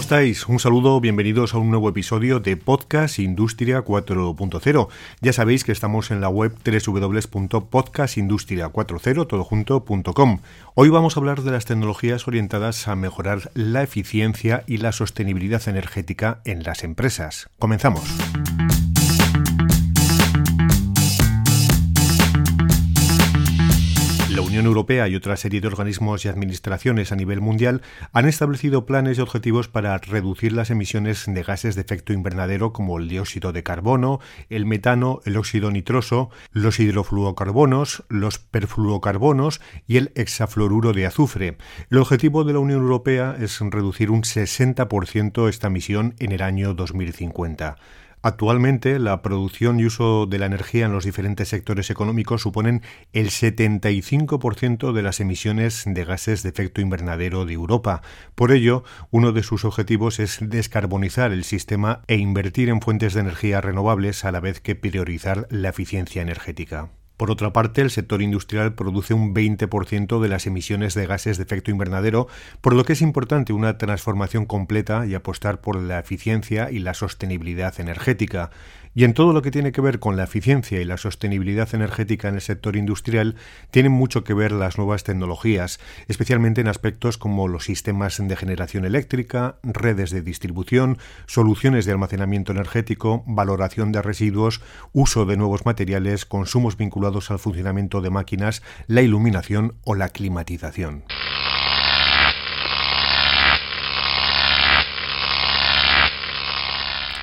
Estáis? Un saludo, bienvenidos a un nuevo episodio de Podcast Industria 4.0. Ya sabéis que estamos en la web www.podcastindustria40todojunto.com. Hoy vamos a hablar de las tecnologías orientadas a mejorar la eficiencia y la sostenibilidad energética en las empresas. Comenzamos. Unión Europea y otra serie de organismos y administraciones a nivel mundial han establecido planes y objetivos para reducir las emisiones de gases de efecto invernadero como el dióxido de carbono, el metano, el óxido nitroso, los hidrofluocarbonos, los perfluocarbonos y el hexafluoruro de azufre. El objetivo de la Unión Europea es reducir un 60% esta emisión en el año 2050. Actualmente, la producción y uso de la energía en los diferentes sectores económicos suponen el 75% de las emisiones de gases de efecto invernadero de Europa. Por ello, uno de sus objetivos es descarbonizar el sistema e invertir en fuentes de energía renovables a la vez que priorizar la eficiencia energética. Por otra parte, el sector industrial produce un 20% de las emisiones de gases de efecto invernadero, por lo que es importante una transformación completa y apostar por la eficiencia y la sostenibilidad energética. Y en todo lo que tiene que ver con la eficiencia y la sostenibilidad energética en el sector industrial, tienen mucho que ver las nuevas tecnologías, especialmente en aspectos como los sistemas de generación eléctrica, redes de distribución, soluciones de almacenamiento energético, valoración de residuos, uso de nuevos materiales, consumos vinculados al funcionamiento de máquinas, la iluminación o la climatización.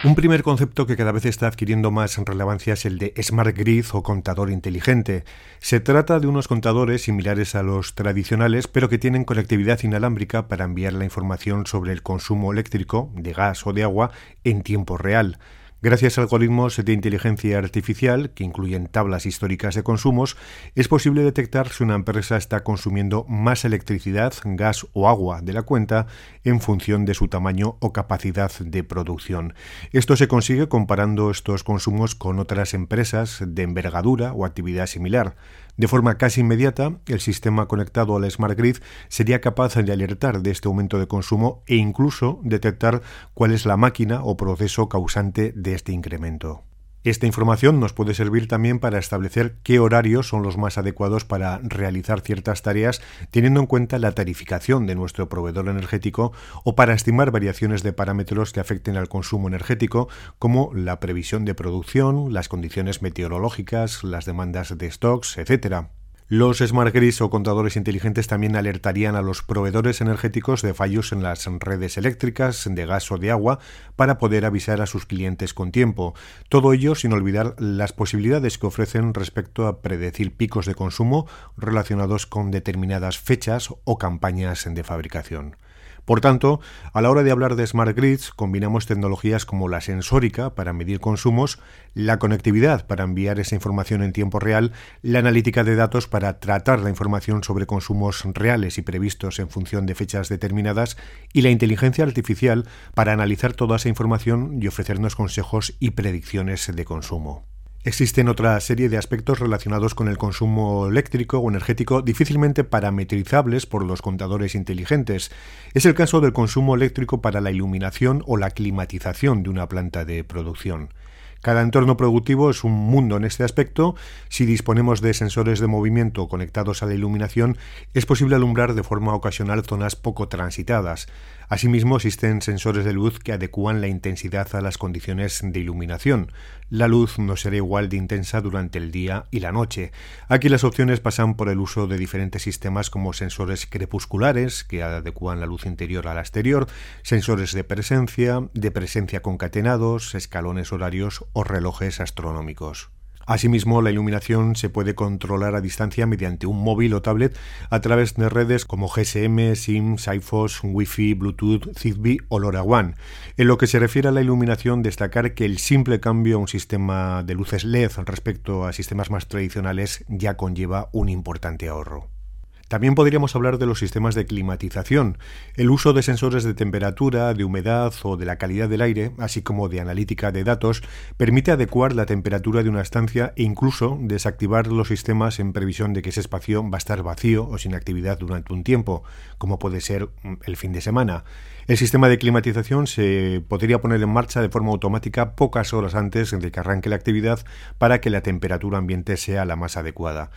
Un primer concepto que cada vez está adquiriendo más relevancia es el de Smart Grid o contador inteligente. Se trata de unos contadores similares a los tradicionales, pero que tienen conectividad inalámbrica para enviar la información sobre el consumo eléctrico, de gas o de agua, en tiempo real. Gracias a algoritmos de inteligencia artificial, que incluyen tablas históricas de consumos, es posible detectar si una empresa está consumiendo más electricidad, gas o agua de la cuenta en función de su tamaño o capacidad de producción. Esto se consigue comparando estos consumos con otras empresas de envergadura o actividad similar. De forma casi inmediata, el sistema conectado al Smart Grid sería capaz de alertar de este aumento de consumo e incluso detectar cuál es la máquina o proceso causante de este incremento. Esta información nos puede servir también para establecer qué horarios son los más adecuados para realizar ciertas tareas teniendo en cuenta la tarificación de nuestro proveedor energético o para estimar variaciones de parámetros que afecten al consumo energético como la previsión de producción, las condiciones meteorológicas, las demandas de stocks, etc. Los smart grids o contadores inteligentes también alertarían a los proveedores energéticos de fallos en las redes eléctricas, de gas o de agua para poder avisar a sus clientes con tiempo. Todo ello sin olvidar las posibilidades que ofrecen respecto a predecir picos de consumo relacionados con determinadas fechas o campañas de fabricación. Por tanto, a la hora de hablar de smart grids, combinamos tecnologías como la sensórica para medir consumos, la conectividad para enviar esa información en tiempo real, la analítica de datos para tratar la información sobre consumos reales y previstos en función de fechas determinadas y la inteligencia artificial para analizar toda esa información y ofrecernos consejos y predicciones de consumo. Existen otra serie de aspectos relacionados con el consumo eléctrico o energético difícilmente parametrizables por los contadores inteligentes. Es el caso del consumo eléctrico para la iluminación o la climatización de una planta de producción. Cada entorno productivo es un mundo en este aspecto. Si disponemos de sensores de movimiento conectados a la iluminación, es posible alumbrar de forma ocasional zonas poco transitadas. Asimismo, existen sensores de luz que adecúan la intensidad a las condiciones de iluminación. La luz no será igual de intensa durante el día y la noche. Aquí las opciones pasan por el uso de diferentes sistemas como sensores crepusculares, que adecúan la luz interior a la exterior, sensores de presencia, de presencia concatenados, escalones horarios o relojes astronómicos. Asimismo, la iluminación se puede controlar a distancia mediante un móvil o tablet a través de redes como GSM, SIM, SiFos, Wi-Fi, Bluetooth, Zigbee o LoRaWAN. En lo que se refiere a la iluminación, destacar que el simple cambio a un sistema de luces LED respecto a sistemas más tradicionales ya conlleva un importante ahorro. También podríamos hablar de los sistemas de climatización, el uso de sensores de temperatura, de humedad o de la calidad del aire, así como de analítica de datos, permite adecuar la temperatura de una estancia e incluso desactivar los sistemas en previsión de que ese espacio va a estar vacío o sin actividad durante un tiempo, como puede ser el fin de semana. El sistema de climatización se podría poner en marcha de forma automática pocas horas antes de que arranque la actividad para que la temperatura ambiente sea la más adecuada.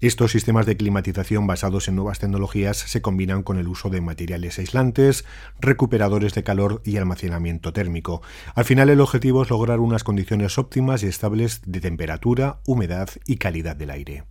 Estos sistemas de climatización basados en nuevas tecnologías se combinan con el uso de materiales aislantes, recuperadores de calor y almacenamiento térmico. Al final el objetivo es lograr unas condiciones óptimas y estables de temperatura, humedad y calidad del aire.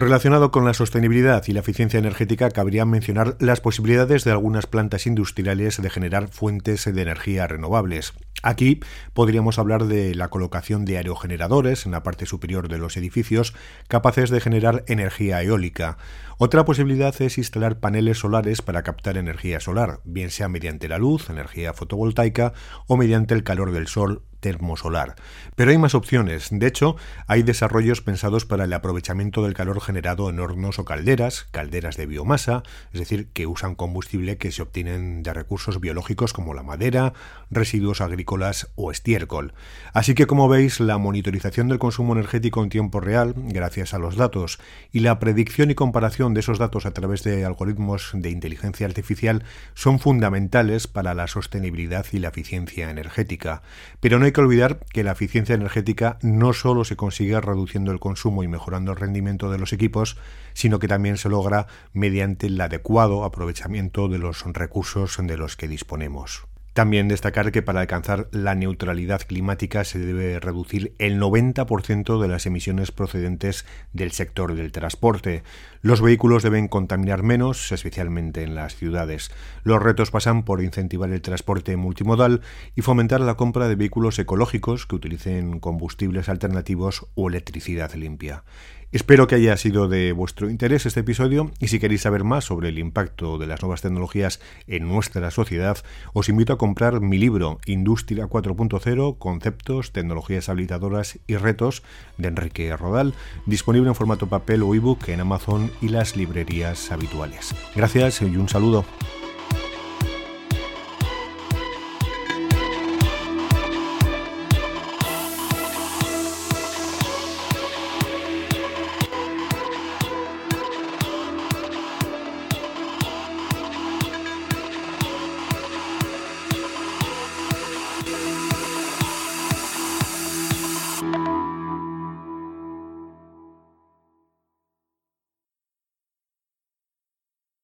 Relacionado con la sostenibilidad y la eficiencia energética, cabría mencionar las posibilidades de algunas plantas industriales de generar fuentes de energía renovables. Aquí podríamos hablar de la colocación de aerogeneradores en la parte superior de los edificios capaces de generar energía eólica. Otra posibilidad es instalar paneles solares para captar energía solar, bien sea mediante la luz, energía fotovoltaica o mediante el calor del sol termosolar. Pero hay más opciones. De hecho, hay desarrollos pensados para el aprovechamiento del calor generado en hornos o calderas, calderas de biomasa, es decir, que usan combustible que se obtienen de recursos biológicos como la madera, residuos agrícolas o estiércol. Así que, como veis, la monitorización del consumo energético en tiempo real, gracias a los datos, y la predicción y comparación de esos datos a través de algoritmos de inteligencia artificial son fundamentales para la sostenibilidad y la eficiencia energética. Pero no hay que olvidar que la eficiencia energética no solo se consigue reduciendo el consumo y mejorando el rendimiento de los equipos, sino que también se logra mediante el adecuado aprovechamiento de los recursos de los que disponemos. También destacar que para alcanzar la neutralidad climática se debe reducir el 90% de las emisiones procedentes del sector del transporte. Los vehículos deben contaminar menos, especialmente en las ciudades. Los retos pasan por incentivar el transporte multimodal y fomentar la compra de vehículos ecológicos que utilicen combustibles alternativos o electricidad limpia. Espero que haya sido de vuestro interés este episodio y si queréis saber más sobre el impacto de las nuevas tecnologías en nuestra sociedad, os invito a comprar mi libro Industria 4.0, Conceptos, Tecnologías Habilitadoras y Retos de Enrique Rodal, disponible en formato papel o ebook en Amazon y las librerías habituales. Gracias y un saludo.